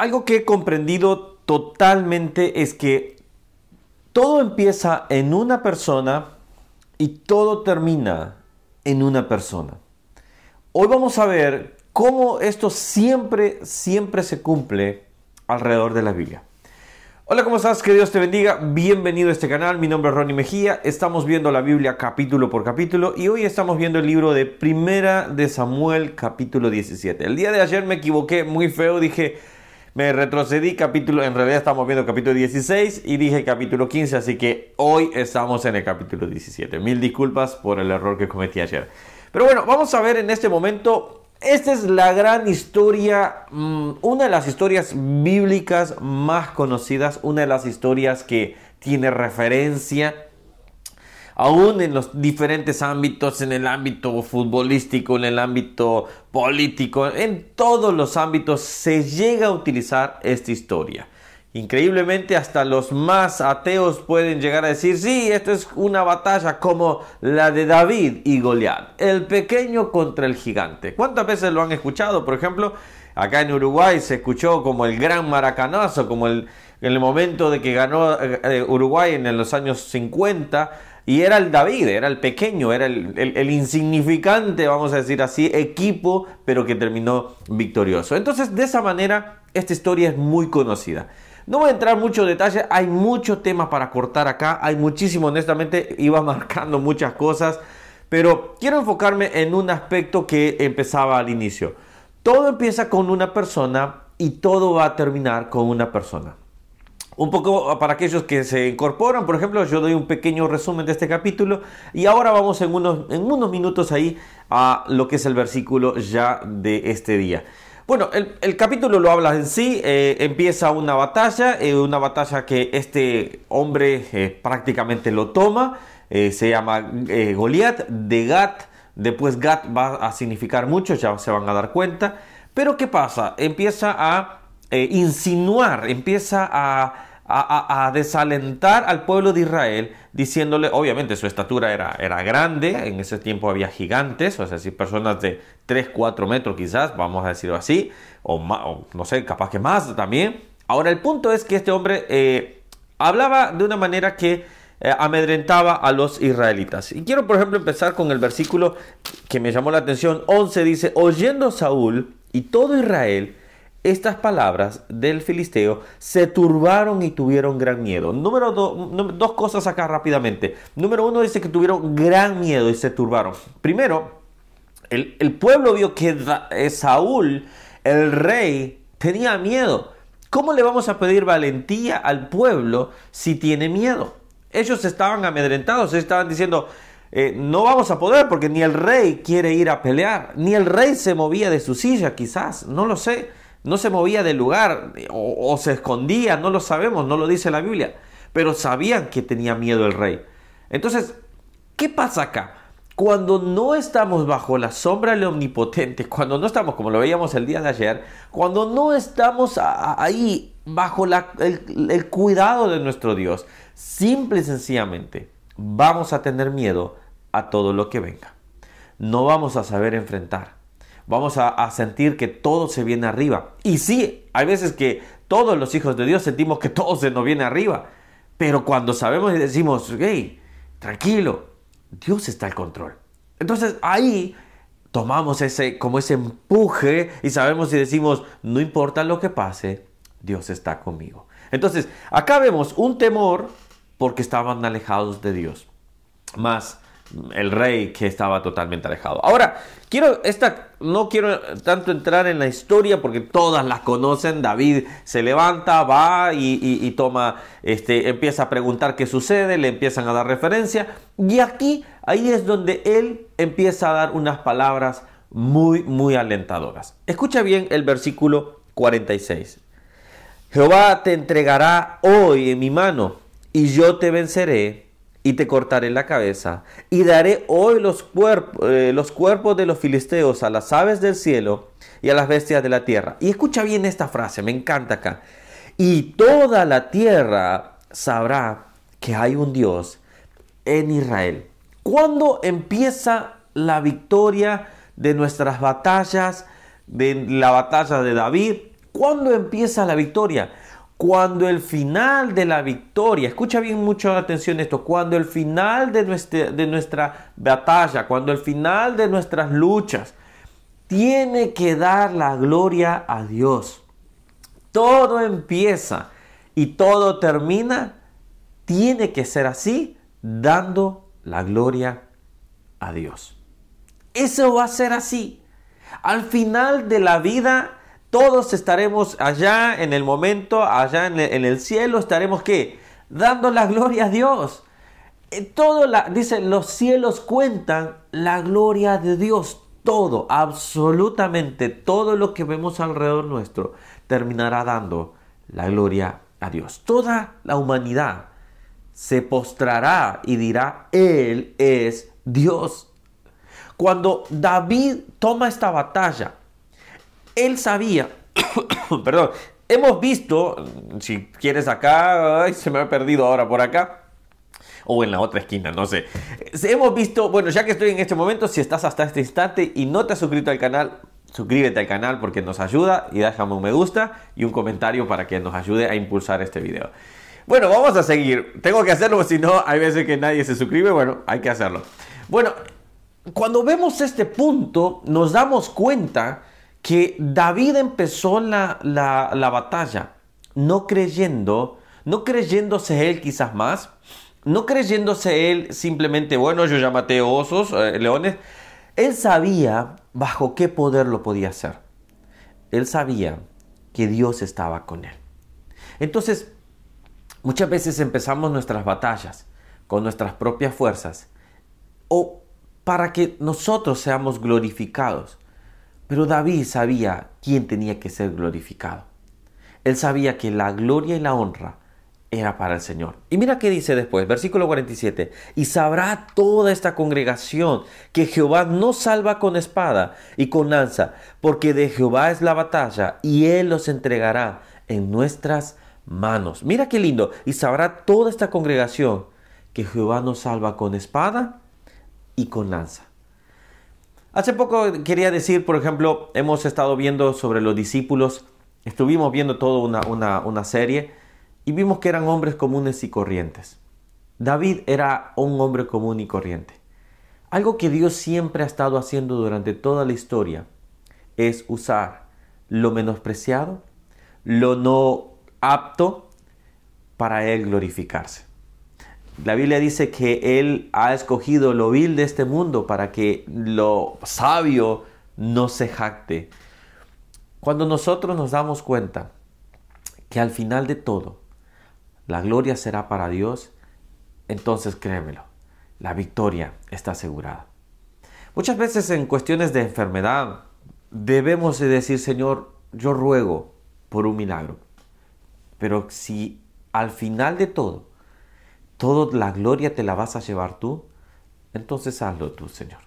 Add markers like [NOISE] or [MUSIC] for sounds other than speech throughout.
algo que he comprendido totalmente es que todo empieza en una persona y todo termina en una persona. Hoy vamos a ver cómo esto siempre, siempre se cumple alrededor de la Biblia. Hola, ¿cómo estás? Que Dios te bendiga. Bienvenido a este canal. Mi nombre es Ronnie Mejía. Estamos viendo la Biblia capítulo por capítulo y hoy estamos viendo el libro de Primera de Samuel capítulo 17. El día de ayer me equivoqué muy feo, dije, me retrocedí capítulo, en realidad estamos viendo capítulo 16 y dije capítulo 15, así que hoy estamos en el capítulo 17. Mil disculpas por el error que cometí ayer. Pero bueno, vamos a ver en este momento esta es la gran historia, mm, una de las historias bíblicas más conocidas, una de las historias que tiene referencia aún en los diferentes ámbitos, en el ámbito futbolístico, en el ámbito político, en todos los ámbitos se llega a utilizar esta historia. Increíblemente hasta los más ateos pueden llegar a decir, sí, esto es una batalla como la de David y Goliat, el pequeño contra el gigante. ¿Cuántas veces lo han escuchado? Por ejemplo, acá en Uruguay se escuchó como el gran maracanazo, como el, en el momento de que ganó eh, eh, Uruguay en los años 50, y era el David, era el pequeño, era el, insignificante, vamos a decir así, equipo, pero que terminó victorioso. Entonces, de esa manera, esta historia es muy conocida. No voy a entrar mucho detalle, hay mucho tema para cortar acá, hay muchísimo, honestamente, iba [LAUGHS] marcando muchas cosas, pero quiero enfocarme en un aspecto que empezaba al inicio. Todo empieza con una persona y todo va a terminar con una persona. Un poco para aquellos que se incorporan, por ejemplo, yo doy un pequeño resumen de este capítulo y ahora vamos en unos, en unos minutos ahí a lo que es el versículo ya de este día. Bueno, el, capítulo lo habla en sí, eh, empieza una batalla, eh, una batalla que este hombre eh, prácticamente lo toma, se llama Goliat de Gat, después Gat va a significar mucho, ya se van a dar cuenta, pero ¿qué pasa? Empieza a insinuar, empieza a a, desalentar al pueblo de Israel, diciéndole, obviamente su estatura era, era grande, en ese tiempo había gigantes, o sea, si personas de 3, 4 metros quizás, vamos a decirlo así, o, no sé, capaz que más también. Ahora, el punto es que este hombre eh, hablaba de una manera que eh, amedrentaba a los israelitas. Y quiero, por ejemplo, empezar con el versículo que me llamó la atención, 11 dice, oyendo Saúl y todo Israel, estas palabras del filisteo se turbaron y tuvieron gran miedo. Número dos cosas acá rápidamente. Número uno dice que tuvieron gran miedo y se turbaron. Primero, el, pueblo vio que eh, Saúl, el rey, tenía miedo. ¿Cómo le vamos a pedir valentía al pueblo si tiene miedo? Ellos estaban amedrentados, estaban diciendo, eh, no vamos a poder porque ni el rey quiere ir a pelear, ni el rey se movía de su silla quizás, no lo sé no se movía del lugar o, se escondía, no lo sabemos, no lo dice la Biblia, pero sabían que tenía miedo el rey. Entonces, ¿qué pasa acá? Cuando no estamos bajo la sombra del omnipotente, cuando no estamos, como lo veíamos el día de ayer, cuando no estamos ahí bajo el, el cuidado de nuestro Dios, simple y sencillamente vamos a tener miedo a todo lo que venga. No vamos a saber enfrentar vamos a, sentir que todo se viene arriba. Y sí, hay veces que todos los hijos de Dios sentimos que todo se nos viene arriba. Pero cuando sabemos y decimos, hey, tranquilo, Dios está al control. Entonces ahí tomamos ese, como ese empuje y sabemos y decimos, no importa lo que pase, Dios está conmigo. Entonces, acá vemos un temor porque estaban alejados de Dios. Más el rey que estaba totalmente alejado. Ahora, quiero esta no quiero tanto entrar en la historia porque todas las conocen. David se levanta, va y, toma, este, empieza a preguntar qué sucede, le empiezan a dar referencia y aquí ahí es donde él empieza a dar unas palabras muy muy alentadoras. Escucha bien el versículo 46. Jehová te entregará hoy en mi mano y yo te venceré y te cortaré la cabeza, y daré hoy los, eh, los cuerpos de los filisteos a las aves del cielo y a las bestias de la tierra. Y escucha bien esta frase, me encanta acá. Y toda la tierra sabrá que hay un Dios en Israel. ¿Cuándo empieza la victoria de nuestras batallas, de la batalla de David? ¿Cuándo empieza la victoria? Cuando el final de la victoria, escucha bien mucho atención esto, cuando el final de nuestra, de nuestra batalla, cuando el final de nuestras luchas, tiene que dar la gloria a Dios. Todo empieza y todo termina, tiene que ser así, dando la gloria a Dios. Eso va a ser así. Al final de la vida, todos estaremos allá en el momento, allá en el, cielo, estaremos qué? Dando la gloria a Dios. Eh, todo la, dice, los cielos cuentan la gloria de Dios. Todo, absolutamente todo lo que vemos alrededor nuestro terminará dando la gloria a Dios. Toda la humanidad se postrará y dirá, Él es Dios. Cuando David toma esta batalla, él sabía, [COUGHS] perdón, hemos visto, si quieres acá, se me ha perdido ahora por acá, o en la otra esquina, no sé. Hemos visto, bueno, ya que estoy en este momento, si estás hasta este instante y no te has suscrito al canal, suscríbete al canal porque nos ayuda y déjame un me gusta y un comentario para que nos ayude a impulsar este video. Bueno, vamos a seguir. Tengo que hacerlo, si no, hay veces que nadie se suscribe. Bueno, hay que hacerlo. Bueno, cuando vemos este punto, nos damos cuenta que David empezó la, la, batalla no creyendo, no creyéndose él quizás más, no creyéndose él simplemente, bueno, yo ya osos, eh, leones. Él sabía bajo qué poder lo podía hacer. Él sabía que Dios estaba con él. Entonces, muchas veces empezamos nuestras batallas con nuestras propias fuerzas o para que nosotros seamos glorificados. Pero David sabía quién tenía que ser glorificado. Él sabía que la gloria y la honra era para el Señor. Y mira qué dice después, versículo 47, y sabrá toda esta congregación que Jehová no salva con espada y con lanza, porque de Jehová es la batalla y Él los entregará en nuestras manos. Mira qué lindo, y sabrá toda esta congregación que Jehová no salva con espada y con lanza. Hace poco quería decir, por ejemplo, hemos estado viendo sobre los discípulos, estuvimos viendo toda una, una, serie y vimos que eran hombres comunes y corrientes. David era un hombre común y corriente. Algo que Dios siempre ha estado haciendo durante toda la historia es usar lo menospreciado, lo no apto para Él glorificarse. La Biblia dice que Él ha escogido lo vil de este mundo para que lo sabio no se jacte. Cuando nosotros nos damos cuenta que al final de todo la gloria será para Dios, entonces créemelo, la victoria está asegurada. Muchas veces en cuestiones de enfermedad debemos decir, Señor, yo ruego por un milagro. Pero si al final de todo toda la gloria te la vas a llevar tú, entonces hazlo tú, Señor.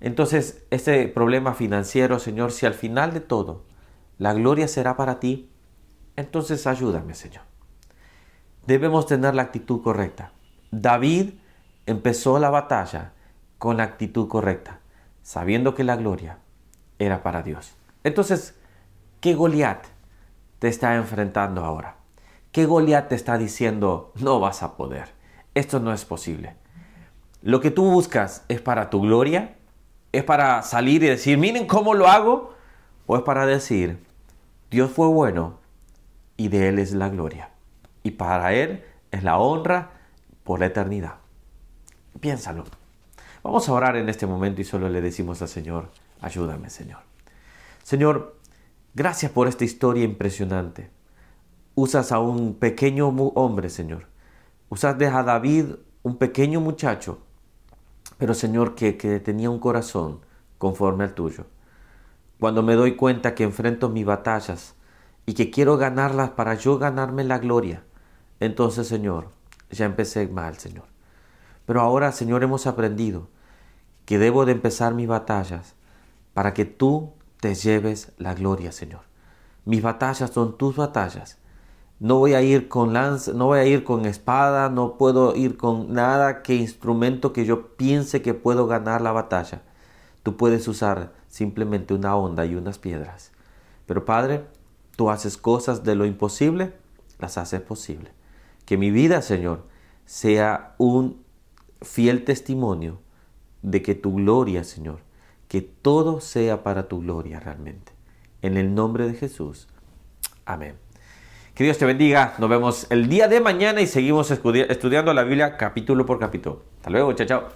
Entonces, ese problema financiero, Señor, si al final de todo la gloria será para ti, entonces ayúdame, Señor. Debemos tener la actitud correcta. David empezó la batalla con la actitud correcta, sabiendo que la gloria era para Dios. Entonces, ¿qué Goliat te está enfrentando ahora? ¿Qué Goliat te está diciendo, no vas a poder? Esto no es posible. Lo que tú buscas es para tu gloria, es para salir y decir, miren cómo lo hago, o es para decir, Dios fue bueno y de Él es la gloria. Y para Él es la honra por la eternidad. Piénsalo. Vamos a orar en este momento y solo le decimos al Señor, ayúdame Señor. Señor, gracias por esta historia impresionante usas a un pequeño hombre, Señor. Usas a David, un pequeño muchacho, pero Señor, que, que tenía un corazón conforme al tuyo. Cuando me doy cuenta que enfrento mis batallas y que quiero ganarlas para yo ganarme la gloria, entonces, Señor, ya empecé mal, Señor. Pero ahora, Señor, hemos aprendido que debo de empezar mis batallas para que tú te lleves la gloria, Señor. Mis batallas son tus batallas no voy a ir con lanza, no voy a ir con espada, no puedo ir con nada que instrumento que yo piense que puedo ganar la batalla. Tú puedes usar simplemente una onda y unas piedras. Pero Padre, tú haces cosas de lo imposible, las haces posible. Que mi vida, Señor, sea un fiel testimonio de que tu gloria, Señor, que todo sea para tu gloria realmente. En el nombre de Jesús. Amén. Que Dios te bendiga. Nos vemos el día de mañana y seguimos estudiando la Biblia capítulo por capítulo. Hasta luego. Chao, chao.